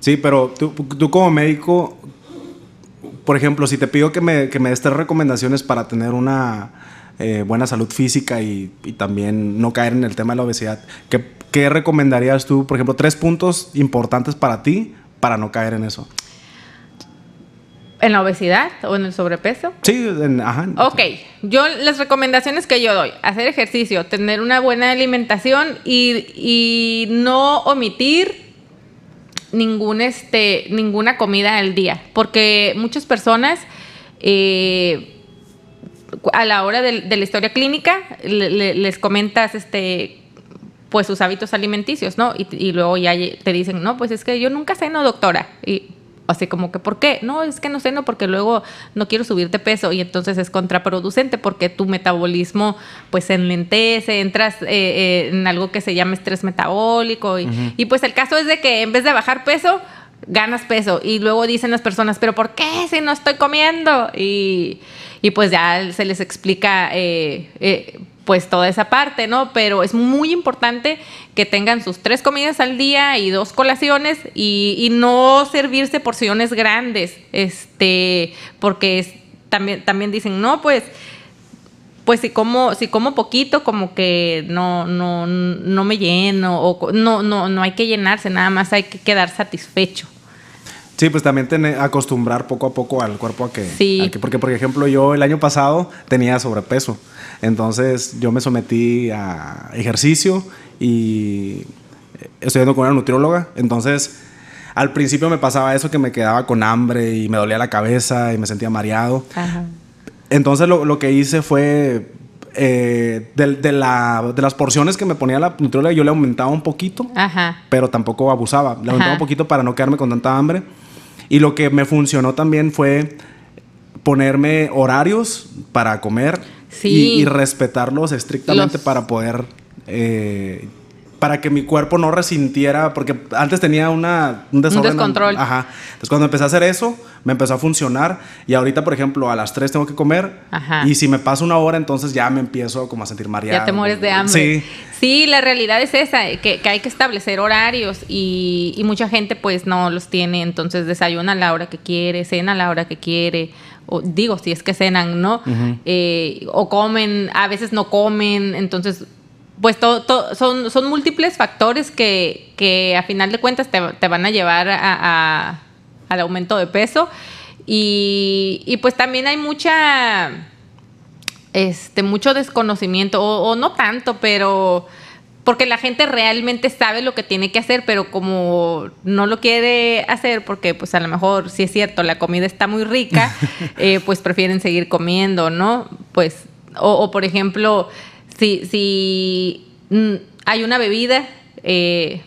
Sí, pero tú, tú como médico, por ejemplo, si te pido que me, que me des tres recomendaciones para tener una eh, buena salud física y, y también no caer en el tema de la obesidad, ¿qué, qué recomendarías tú? Por ejemplo, tres puntos importantes para ti para no caer en eso. ¿En la obesidad o en el sobrepeso? Sí, en- ajá. Ok, yo las recomendaciones que yo doy, hacer ejercicio, tener una buena alimentación y, y no omitir ningún, este, ninguna comida al día, porque muchas personas eh, a la hora de, de la historia clínica le- le- les comentas este pues sus hábitos alimenticios, ¿no? Y, y luego ya te dicen, no, pues es que yo nunca ceno, doctora. Y así como que, ¿por qué? No, es que no ceno porque luego no quiero subir de peso y entonces es contraproducente porque tu metabolismo pues se enlentece, entras eh, eh, en algo que se llama estrés metabólico y, y pues el caso es de que en vez de bajar peso, ganas peso y luego dicen las personas, pero ¿por qué si no estoy comiendo? Y, y pues ya se les explica eh, eh, pues toda esa parte, ¿no? Pero es muy importante que tengan sus tres comidas al día y dos colaciones y, y no servirse porciones grandes, este, porque es, también, también dicen, no, pues pues si como, si como poquito, como que no, no, no me lleno, o no, no, no hay que llenarse, nada más hay que quedar satisfecho. Sí, pues también tener, acostumbrar poco a poco al cuerpo a que, Sí. al que- Porque, por ejemplo, yo el año pasado tenía sobrepeso. Entonces yo me sometí a ejercicio y estoy yendo con una nutrióloga. Entonces al principio me pasaba eso que me quedaba con hambre y me dolía la cabeza y me sentía mareado. Ajá. Entonces lo, lo que hice fue, eh, de, de la- de las porciones que me ponía la nutrióloga, yo le aumentaba un poquito Ajá. pero tampoco abusaba. Le aumentaba Ajá. un poquito para no quedarme con tanta hambre. Y lo que me funcionó también fue ponerme horarios para comer Sí. y, y respetarlos estrictamente Los- para poder... eh, para que mi cuerpo no resintiera, porque antes tenía una, un desorden. descontrol. Ajá. Entonces cuando empecé a hacer eso, me empezó a funcionar. Y ahorita, por ejemplo, a las 3 tengo que comer. Ajá. Y si me paso una hora, entonces ya me empiezo como a sentir mareado. Ya te mueres de hambre. Sí. Sí, la realidad es esa, que, que hay que establecer horarios y, y mucha gente pues no los tiene, entonces desayuna a la hora que quiere, cena a la hora que quiere, o digo, si es que cenan, ¿no? Eh, o comen, a veces no comen, entonces pues to- to- son, son múltiples factores que, que a final de cuentas te, te van a llevar a- a- al aumento de peso y, y pues también hay mucha este, mucho desconocimiento, o, o no tanto, pero porque la gente realmente sabe lo que tiene que hacer, pero como no lo quiere hacer, porque pues a lo mejor, si es cierto, la comida está muy rica, (laughs) eh, pues prefieren seguir comiendo, ¿no? Pues, o, o, por ejemplo, si, si mm, hay una bebida, eh,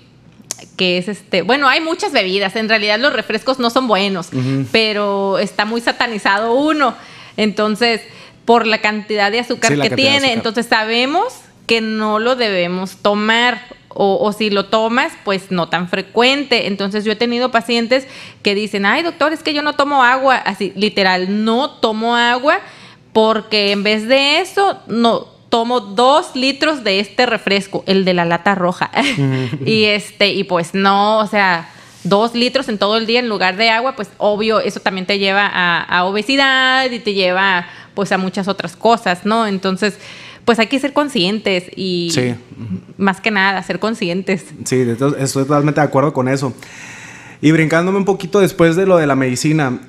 que es este, bueno, hay muchas bebidas, en realidad los refrescos no son buenos, pero está muy satanizado uno. Entonces, por la cantidad de azúcar Sí, que tiene, azúcar. entonces sabemos que no lo debemos tomar. O, o si lo tomas, pues no tan frecuente. Entonces yo he tenido pacientes que dicen, ay doctor, es que yo no tomo agua. Así, literal, no tomo agua porque en vez de eso, no tomo dos litros de este refresco, el de la lata roja. (laughs) y este, y pues no, o sea, dos litros en todo el día en lugar de agua, pues obvio, eso también te lleva a, a obesidad y te lleva pues a muchas otras cosas, ¿no? Entonces, pues hay que ser conscientes y Sí. más que nada, ser conscientes. Sí, de to- estoy totalmente de acuerdo con eso. Y brincándome un poquito después de lo de la medicina,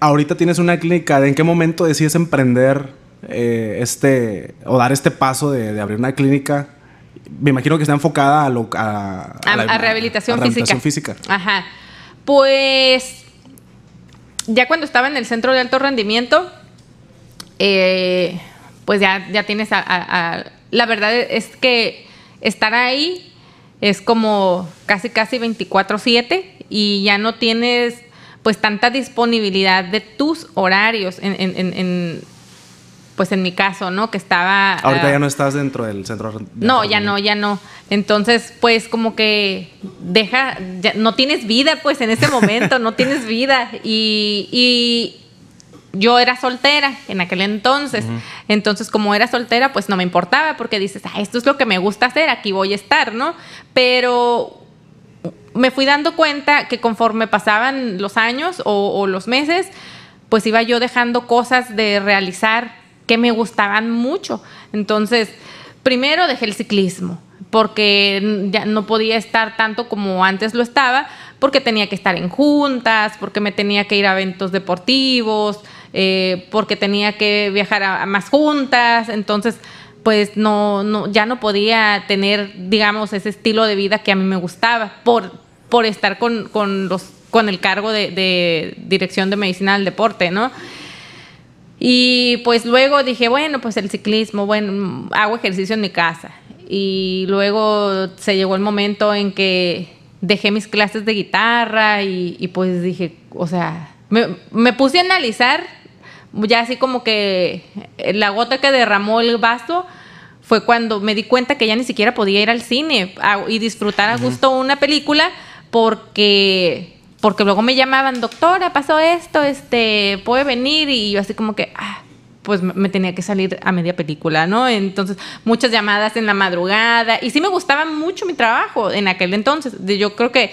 ahorita tienes una clínica, ¿en qué momento decides emprender eh, este, o dar este paso de, de abrir una clínica? Me imagino que está enfocada a, lo, a, A, la- a rehabilitación, a rehabilitación física. física. Ajá. Pues ya cuando estaba en el centro de alto rendimiento, eh, pues ya, ya tienes a, a- a- La verdad es que estar ahí es como casi, casi 24/7 y ya no tienes pues tanta disponibilidad de tus horarios en, en- en- en, pues en mi caso, ¿no? Que estaba... Ahorita ah, ya no estás dentro del centro. no, ya no, ya no. Entonces, pues como que deja, ya no tienes vida, pues en ese momento no tienes vida. Y, y yo era soltera en aquel entonces. Entonces, como era soltera, pues no me importaba porque dices, ah, esto es lo que me gusta hacer, aquí voy a estar, ¿no? Pero me fui dando cuenta que conforme pasaban los años o, o los meses, pues iba yo dejando cosas de realizar que me gustaban mucho. Entonces, primero dejé el ciclismo, porque ya no podía estar tanto como antes lo estaba, porque tenía que estar en juntas, porque me tenía que ir a eventos deportivos, eh, porque tenía que viajar a, más juntas, entonces pues no, no, ya no podía tener, digamos, ese estilo de vida que a mí me gustaba por, estar con, los, con el cargo de, dirección de medicina del deporte, ¿no? Y pues luego dije, bueno, pues el ciclismo, bueno, hago ejercicio en mi casa. Y luego se llegó el momento en que dejé mis clases de guitarra y, pues dije, o sea, me puse a analizar ya así como que la gota que derramó el vaso fue cuando me di cuenta que ya ni siquiera podía ir al cine a- y disfrutar a gusto una película porque porque luego me llamaban doctora pasó esto este puede venir y yo así como que ah, pues me- tenía que salir a media película no entonces muchas llamadas en la madrugada y sí me gustaba mucho mi trabajo en aquel entonces. Yo creo que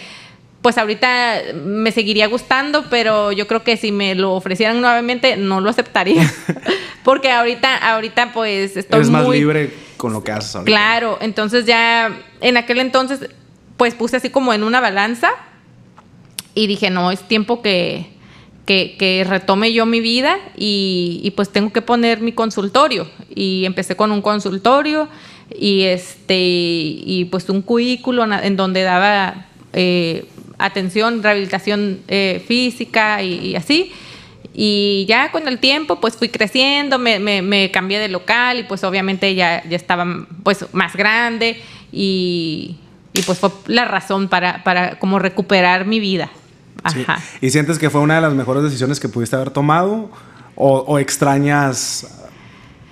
pues ahorita me seguiría gustando, pero yo creo que si me lo ofrecieran nuevamente no lo aceptaría. (laughs) Porque ahorita, ahorita pues estoy Eres más libre con lo que haces ahorita. Claro, entonces ya en aquel entonces pues puse así como en una balanza y dije, no, es tiempo que, que, que retome yo mi vida y, y, pues tengo que poner mi consultorio. Y empecé con un consultorio y este y pues un cubículo en donde daba eh, atención, rehabilitación eh, física y, y así. Y ya con el tiempo, pues fui creciendo, me, me- me cambié de local y pues obviamente ya, ya estaba pues más grande y, y, pues fue la razón para, para como recuperar mi vida. Sí. Ajá. ¿Y sientes que fue una de las mejores decisiones que pudiste haber tomado? ¿O, o extrañas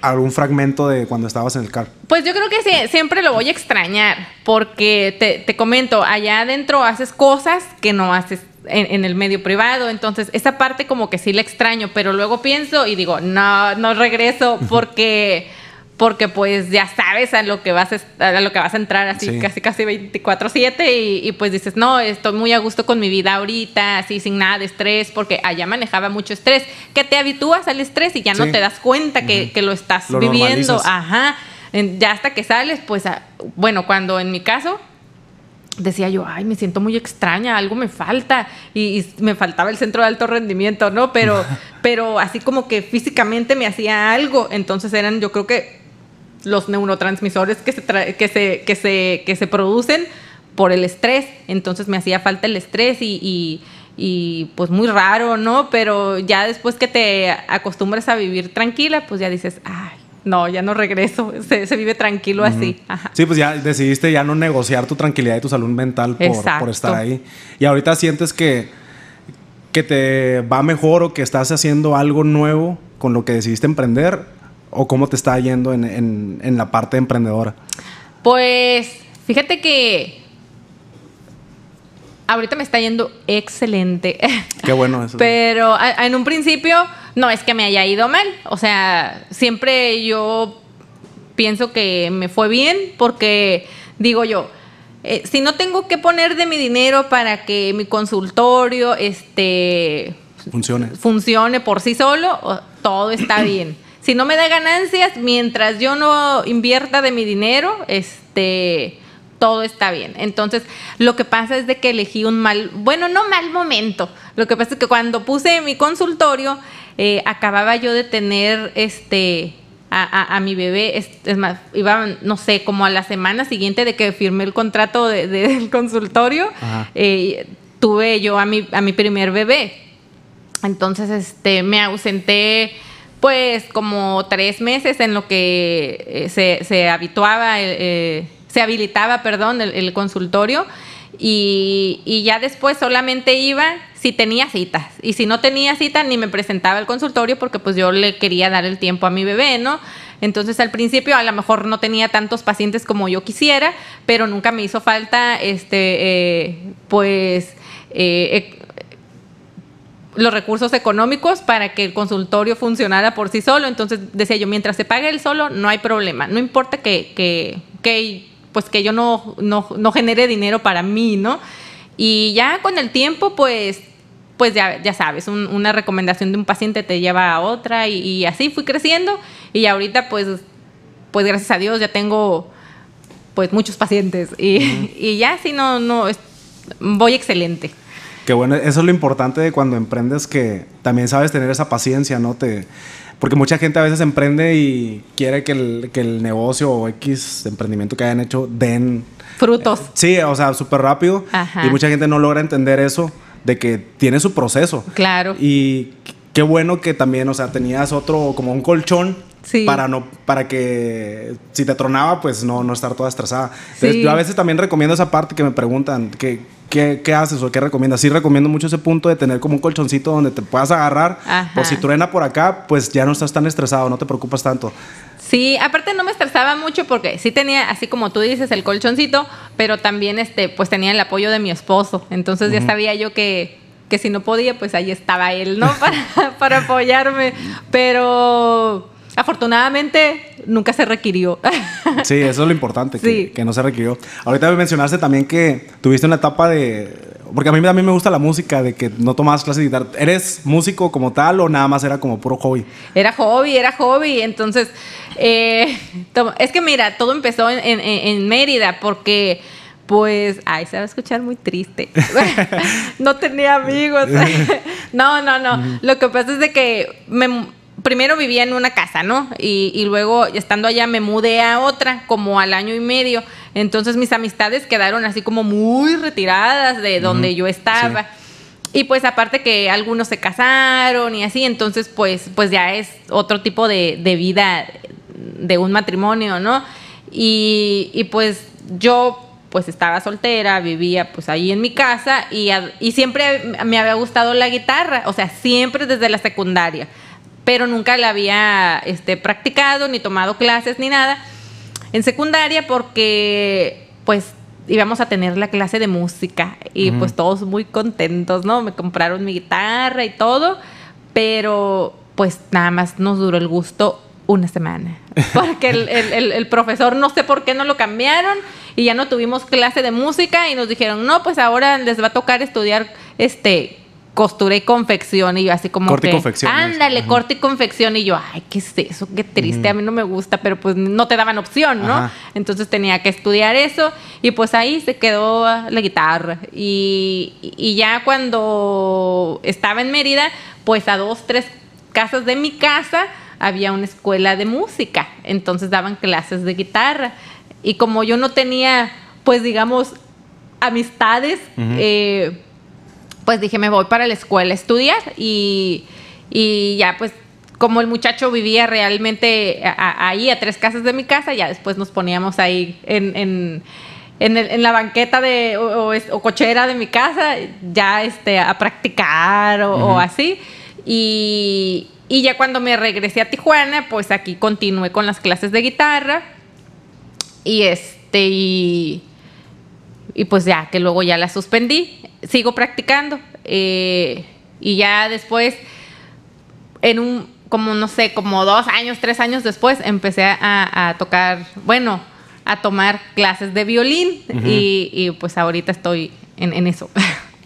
algún fragmento de cuando estabas en el carro? Pues yo creo que sí, siempre lo voy a extrañar, porque te, te comento, allá adentro haces cosas que no haces en, en el medio privado, entonces esa parte como que sí la extraño, pero luego pienso y digo, no, no regreso porque... Porque pues ya sabes a lo que vas a, lo que vas a entrar así Sí. casi casi 24/7 y, y pues dices, no, estoy muy a gusto con mi vida ahorita, así sin nada de estrés, porque allá manejaba mucho estrés, que te habitúas al estrés y ya no te das cuenta que, que lo estás Lo viviendo. normalizas. Ajá. Ya hasta que sales, pues, bueno, cuando en mi caso decía yo, ay, me siento muy extraña, algo me falta. Y, y me faltaba el centro de alto rendimiento, ¿no? Pero, (laughs) pero así como que físicamente me hacía algo. Entonces eran, yo creo que los neurotransmisores que se, que se, que se, que se producen por el estrés. Entonces me hacía falta el estrés y, y- y, pues muy raro, ¿no? Pero ya después que te acostumbras a vivir tranquila, pues ya dices, ay, no, ya no regreso. (laughs) Se, se vive tranquilo así. Ajá. Sí, pues ya decidiste ya no negociar tu tranquilidad y tu salud mental por, por estar ahí. Y ahorita sientes que, que te va mejor o que estás haciendo algo nuevo con lo que decidiste emprender o cómo te está yendo en, en- en la parte emprendedora. Pues fíjate que ahorita me está yendo excelente. (laughs) Qué bueno eso. Pero a- en un principio no es que me haya ido mal. O sea, siempre yo pienso que me fue bien porque digo yo, eh, si no tengo que poner de mi dinero para que mi consultorio este, Funcione. funcione por sí solo, todo está bien. Si no me da ganancias, mientras yo no invierta de mi dinero, este, todo está bien. Entonces, lo que pasa es de que elegí un mal, bueno, no mal momento. Lo que pasa es que cuando puse mi consultorio, eh, acababa yo de tener, este, a, a- a mi bebé, es, es más, iba, no sé, como a la semana siguiente de que firmé el contrato de- de- del consultorio, eh, tuve yo a mi, a mi primer bebé. Entonces, este, me ausenté pues como tres meses en lo que eh, se, se habituaba, el, eh, se habilitaba, perdón, el, consultorio. Y, y ya después solamente iba si tenía citas. Y si no tenía cita, ni me presentaba al consultorio porque pues yo le quería dar el tiempo a mi bebé, ¿no? Entonces al principio a lo mejor no tenía tantos pacientes como yo quisiera, pero nunca me hizo falta, este, eh, pues, eh, eh, los recursos económicos para que el consultorio funcionara por sí solo. Entonces decía yo, mientras se pague el solo, no hay problema. No importa que, que, que, pues que yo no, no, no genere dinero para mí, ¿no? Y ya con el tiempo, pues, pues ya, ya sabes, un- una recomendación de un paciente te lleva a otra y, y así fui creciendo. Y ahorita, pues, pues gracias a Dios ya tengo pues muchos pacientes y, y ya si no, no, voy excelente. Qué bueno, eso es lo importante de cuando emprendes, que también sabes tener esa paciencia, ¿no? Te, porque mucha gente a veces emprende y quiere que el, que el negocio o X emprendimiento que hayan hecho den... Frutos. Sí, o sea, súper rápido. Ajá. Y mucha gente no logra entender eso, de que tiene su proceso. Claro. Y qué bueno que también, o sea, tenías otro, como un colchón. Sí. Para no, para que si te tronaba, pues no, no estar toda estresada. Entonces, yo a veces también recomiendo esa parte que me preguntan, que, ¿qué, qué haces o qué recomiendas? Sí recomiendo mucho ese punto de tener como un colchoncito donde te puedas agarrar. Ajá. Por si truena por acá, pues ya no estás tan estresado, no te preocupas tanto. Sí, aparte no me estresaba mucho porque sí tenía, así como tú dices, el colchoncito, pero también este, pues tenía el apoyo de mi esposo. Entonces ya sabía yo que, que si no podía, pues ahí estaba él, ¿no? (laughs) Para, para apoyarme. Pero afortunadamente nunca se requirió. Sí, eso es lo importante, que, Sí. que no se requirió. Ahorita me mencionaste también que tuviste una etapa de... Porque a mí también me gusta la música, de que no tomabas clases de guitarra. ¿Eres músico como tal o nada más era como puro hobby? Era hobby, era hobby. Entonces, eh, es que mira, todo empezó en, en- en Mérida porque, pues, ay, se va a escuchar muy triste. (laughs) no tenía amigos. (laughs) (laughs) no, no, no. Lo que pasa es de que me, primero vivía en una casa, ¿no? Y, y luego, estando allá, me mudé a otra como al año y medio. Entonces, mis amistades quedaron así como muy retiradas de donde yo estaba. Y pues aparte que algunos se casaron y así, entonces pues, pues ya es otro tipo de, de vida de un matrimonio, ¿no? Y, y pues yo pues estaba soltera, vivía pues ahí en mi casa y, y siempre me había gustado la guitarra, o sea, siempre desde la secundaria, pero nunca la había este, practicado ni tomado clases ni nada en secundaria porque pues íbamos a tener la clase de música y pues todos muy contentos, ¿no? Me compraron mi guitarra y todo, pero pues nada más nos duró el gusto una semana. (laughs) Porque el, el- el- el profesor no sé por qué no lo cambiaron y ya no tuvimos clase de música y nos dijeron, no, pues ahora les va a tocar estudiar este costura y confección y yo así como Corte y confección, ándale, ajá. corte y confección y yo, ay, ¿qué es eso? Qué triste, a mí no me gusta, pero pues no te daban opción, ¿no? Ajá. Entonces tenía que estudiar eso y pues ahí se quedó la guitarra. Y, y ya cuando estaba en Mérida, pues a dos, tres casas de mi casa había una escuela de música. Entonces daban clases de guitarra. Y como yo no tenía, pues digamos, amistades, eh, pues dije, me voy para la escuela a estudiar y, y ya pues como el muchacho vivía realmente a- a- ahí a tres casas de mi casa, ya después nos poníamos ahí en, en, en el- en la banqueta de, o, o cochera de mi casa, ya este, a practicar o, así. Y, y ya cuando me regresé a Tijuana, pues aquí continué con las clases de guitarra. Y este, y, y pues ya, que luego ya la suspendí. Sigo practicando. eh, y ya después, en un, como no sé, como dos años, tres años después, empecé a, a tocar, bueno, a tomar clases de violín. Y, y, pues ahorita estoy en, en eso.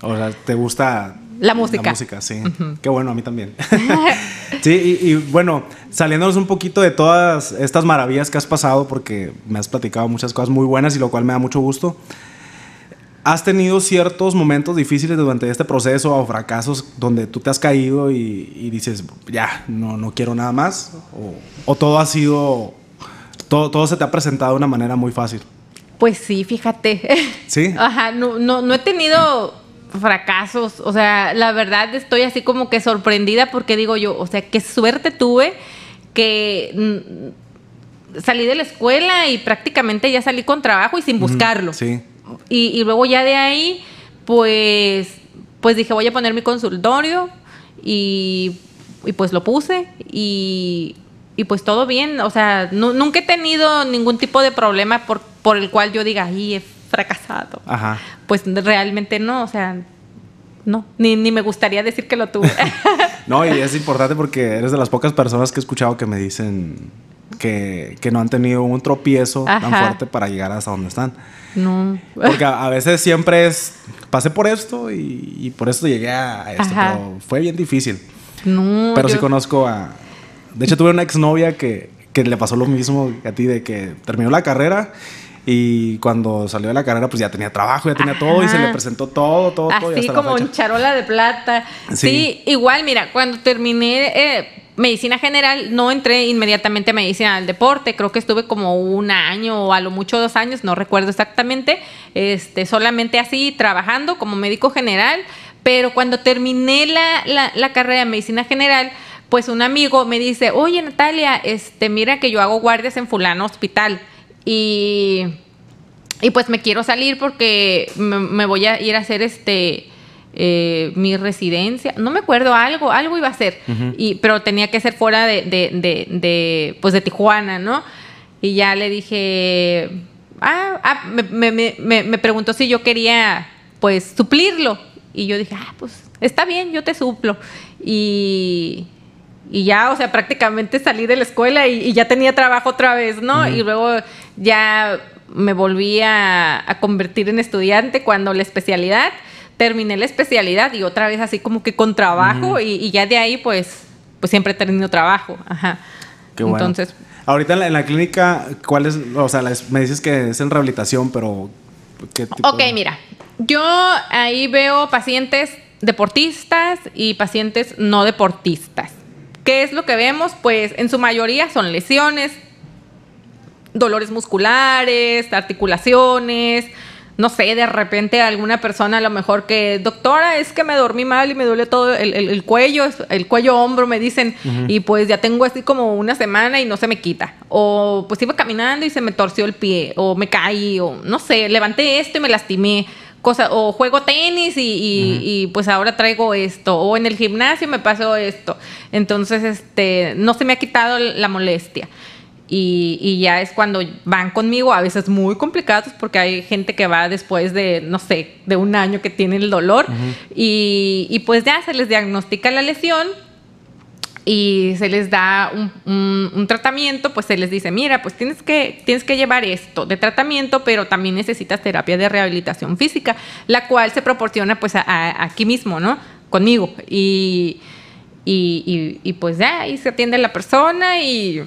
O sea, ¿te gusta La música. La música, sí. Qué bueno, a mí también. (laughs) sí, y, y bueno, saliéndonos un poquito de todas estas maravillas que has pasado, porque me has platicado muchas cosas muy buenas y lo cual me da mucho gusto. ¿Has tenido ciertos momentos difíciles durante este proceso o fracasos donde tú te has caído y, y dices, ya, no, no quiero nada más? ¿O, o todo ha sido, todo, todo se te ha presentado de una manera muy fácil? Pues sí, fíjate. ¿Sí? (laughs) Ajá, no, no, no he tenido fracasos. O sea, la verdad estoy así como que sorprendida porque digo yo, o sea, qué suerte tuve que salí de la escuela y prácticamente ya salí con trabajo y sin buscarlo. Sí. Y, y luego ya de ahí, pues, pues dije, voy a poner mi consultorio y, y pues lo puse y, y pues todo bien. O sea, nu- nunca he tenido ningún tipo de problema por, por el cual yo diga, ay, he fracasado. Ajá. Pues realmente no, o sea, no, ni, ni me gustaría decir que lo tuve. (laughs) No, y es importante porque eres de las pocas personas que he escuchado que me dicen que, que no han tenido un tropiezo tan fuerte para llegar hasta donde están. No. Porque a, a veces siempre es, pasé por esto y, y por esto llegué a esto, Ajá. pero fue bien difícil. No. Pero sí yo- conozco a... De hecho, tuve una exnovia que, que le pasó lo mismo a ti, de que terminó la carrera y cuando salió de la carrera, pues ya tenía trabajo, ya tenía todo y se le presentó todo, todo, todo. Así hasta la como en charola de plata. Sí. Sí, igual, mira, cuando terminé eh, medicina general, no entré inmediatamente a medicina del deporte. Creo que estuve como un año o a lo mucho dos años, no recuerdo exactamente. Este, solamente así, trabajando como médico general. Pero cuando terminé la, la- la carrera de medicina general, pues un amigo me dice, oye Natalia, este, mira que yo hago guardias en fulano hospital. Y y pues me quiero salir porque me, me voy a ir a hacer este eh, mi residencia. No me acuerdo, algo, algo iba a hacer. y, pero tenía que ser fuera de, de, de, de, pues de Tijuana, ¿no? Y ya le dije. Ah, ah, me, me, me- me- preguntó si yo quería pues suplirlo. Y yo dije, ah, pues está bien, yo te suplo. Y, y ya, o sea, prácticamente salí de la escuela y, y ya tenía trabajo otra vez, ¿no? Y luego ya me volví a, a convertir en estudiante cuando la especialidad, terminé la especialidad y otra vez así como que con trabajo y, y ya de ahí pues, pues siempre he tenido trabajo, ajá. Qué bueno. Entonces, Ahorita en la, en la clínica, ¿cuál es? O sea, las- me dices que es en rehabilitación, pero ¿qué tipo? Ok, mira, yo ahí veo pacientes deportistas y pacientes no deportistas. ¿Qué es lo que vemos? Pues en su mayoría son lesiones, dolores musculares, articulaciones, no sé, de repente alguna persona a lo mejor que, doctora, es que me dormí mal y me duele todo el, el- el cuello, el cuello hombro, me dicen, y pues ya tengo así como una semana y no se me quita. O pues iba caminando y se me torció el pie, o me caí, o no sé, levanté esto y me lastimé. Cosa, o juego tenis y, y- y, pues ahora traigo esto, o en el gimnasio me pasó esto. Entonces, este, no se me ha quitado la molestia. Y, y ya es cuando van conmigo, a veces muy complicados, porque hay gente que va después de, no sé, de un año que tiene el dolor. y, y pues ya se les diagnostica la lesión y se les da un, un- un tratamiento, pues se les dice, mira, pues tienes que, tienes que llevar esto de tratamiento, pero también necesitas terapia de rehabilitación física, la cual se proporciona pues a- a- aquí mismo, ¿no? Conmigo. Y, y, y- y, pues ya ahí se atiende la persona y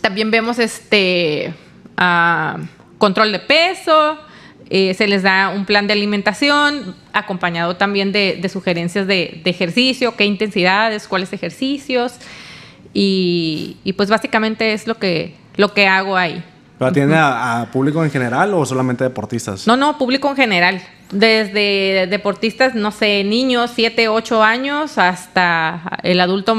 también vemos este ah, control de peso, eh, se les da un plan de alimentación acompañado también de, sugerencias de, de ejercicio, qué intensidades, cuáles ejercicios y, y pues básicamente es lo que, lo que hago ahí. ¿Pero atiende a, a público en general o solamente deportistas? No, no, público en general. Desde deportistas, no sé, niños, 7, 8 años, hasta el adulto,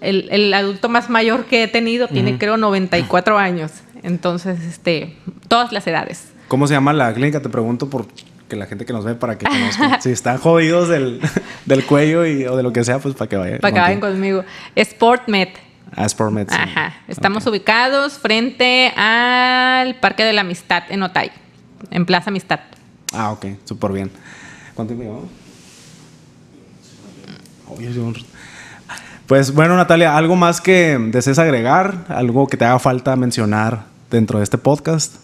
el, el adulto más mayor que he tenido tiene creo 94 años. Entonces, este, todas las edades. ¿Cómo se llama la clínica? Te pregunto por que la gente que nos ve para que conozcan. (laughs) si están jodidos del, del cuello y, o de lo que sea, pues para que vayan. Para que vayan conmigo. SportMed. A Sportmed, sí. Ajá. Estamos ubicados frente al Parque de la Amistad en Otay, en Plaza Amistad. Ah, ok, súper bien. ¿Cuánto tiempo un- Pues bueno, Natalia, ¿algo más que desees agregar? ¿Algo que te haga falta mencionar dentro de este podcast?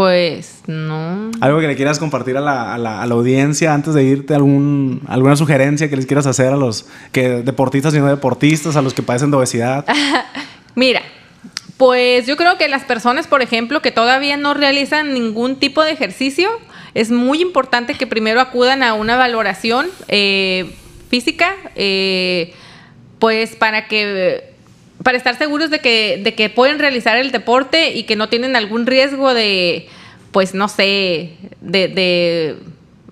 Pues no. ¿Algo que le quieras compartir a la, a la- a la audiencia antes de irte? Algún, ¿Alguna sugerencia que les quieras hacer a los que deportistas y no deportistas, a los que padecen de obesidad? (laughs) Mira, pues yo creo que las personas, por ejemplo, que todavía no realizan ningún tipo de ejercicio, es muy importante que primero acudan a una valoración eh, física, eh, pues para que para estar seguros de que, de que pueden realizar el deporte y que no tienen algún riesgo de, pues no sé, de, de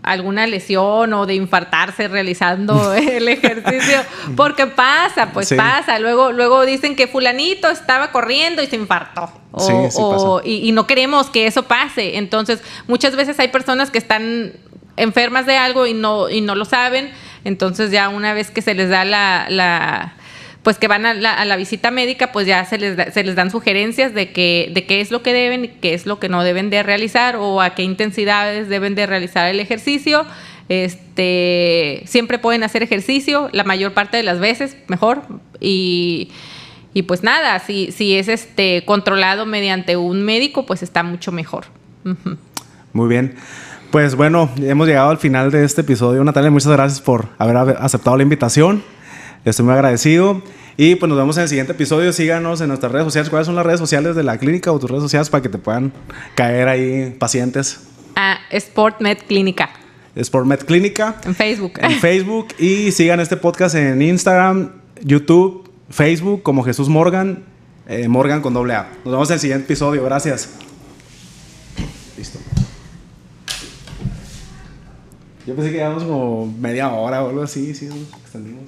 alguna lesión o de infartarse realizando (laughs) el ejercicio, porque pasa, pues Sí. pasa. Luego, luego dicen que fulanito estaba corriendo y se infartó. O, Sí, sí o- y, y no queremos que eso pase. Entonces, muchas veces hay personas que están enfermas de algo y no, y no lo saben. Entonces, ya una vez que se les da la, la- pues que van a la, visita médica, pues ya se les, da- se les dan sugerencias de, que, de qué es lo que deben y qué es lo que no deben de realizar o a qué intensidades deben de realizar el ejercicio. Este, siempre pueden hacer ejercicio, la mayor parte de las veces, mejor. Y, y pues nada, si, si es este controlado mediante un médico, pues está mucho mejor. Muy bien. Pues bueno, hemos llegado al final de este episodio. Natalia, muchas gracias por haber aceptado la invitación. Estoy muy agradecido. Y pues nos vemos en el siguiente episodio. Síganos en nuestras redes sociales. ¿Cuáles son las redes sociales de la clínica o tus redes sociales para que te puedan caer ahí pacientes? A SportMed Clínica Sportmed Clínica en Facebook. en Facebook. Y sigan este podcast en Instagram, YouTube, Facebook como Jesús Morgan. eh, Morgan con doble A. Nos vemos en el siguiente episodio. Gracias. Listo. Yo pensé que llevamos como media hora o algo así, sí, extendimos.